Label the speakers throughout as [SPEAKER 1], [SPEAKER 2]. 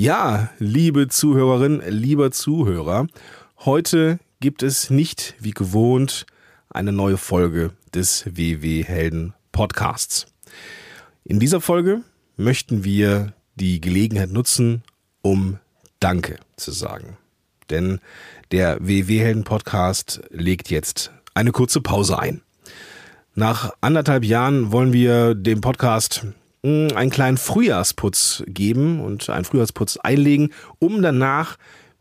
[SPEAKER 1] Ja, liebe Zuhörerin, lieber Zuhörer, heute gibt es nicht wie gewohnt eine neue Folge des WW Helden Podcasts. In dieser Folge möchten wir die Gelegenheit nutzen, um Danke zu sagen. Denn der WW Helden Podcast legt jetzt eine kurze Pause ein. Nach anderthalb Jahren wollen wir dem Podcast einen kleinen Frühjahrsputz geben und einen Frühjahrsputz einlegen, um danach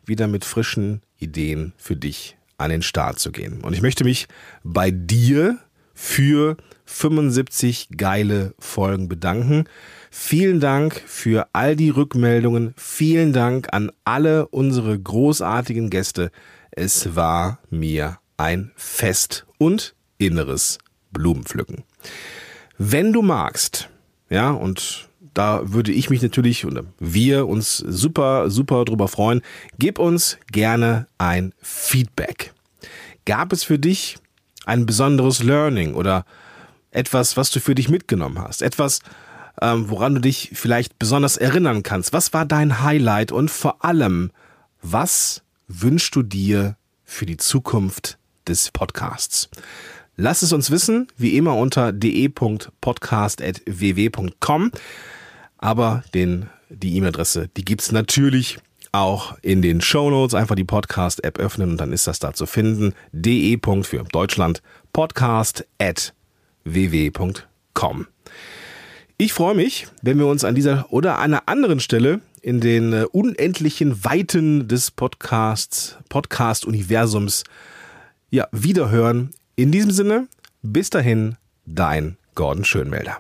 [SPEAKER 1] wieder mit frischen Ideen für dich an den Start zu gehen. Und ich möchte mich bei dir für 75 geile Folgen bedanken. Vielen Dank für all die Rückmeldungen. Vielen Dank an alle unsere großartigen Gäste. Es war mir ein Fest und inneres Blumenpflücken. Wenn du magst, ja, und da würde ich mich natürlich und wir uns super, super drüber freuen. Gib uns gerne ein Feedback. Gab es für dich ein besonderes Learning oder etwas, was du für dich mitgenommen hast? Etwas, ähm, woran du dich vielleicht besonders erinnern kannst? Was war dein Highlight und vor allem, was wünschst du dir für die Zukunft des Podcasts? Lass es uns wissen, wie immer unter de.podcast.ww.com. Aber den, die E-Mail-Adresse, die gibt's natürlich auch in den Show Notes. Einfach die Podcast-App öffnen und dann ist das da zu finden. de. für Deutschland podcast.ww.com. Ich freue mich, wenn wir uns an dieser oder einer anderen Stelle in den äh, unendlichen Weiten des Podcasts, Podcast-Universums ja, wiederhören in diesem Sinne, bis dahin, dein Gordon Schönmelder.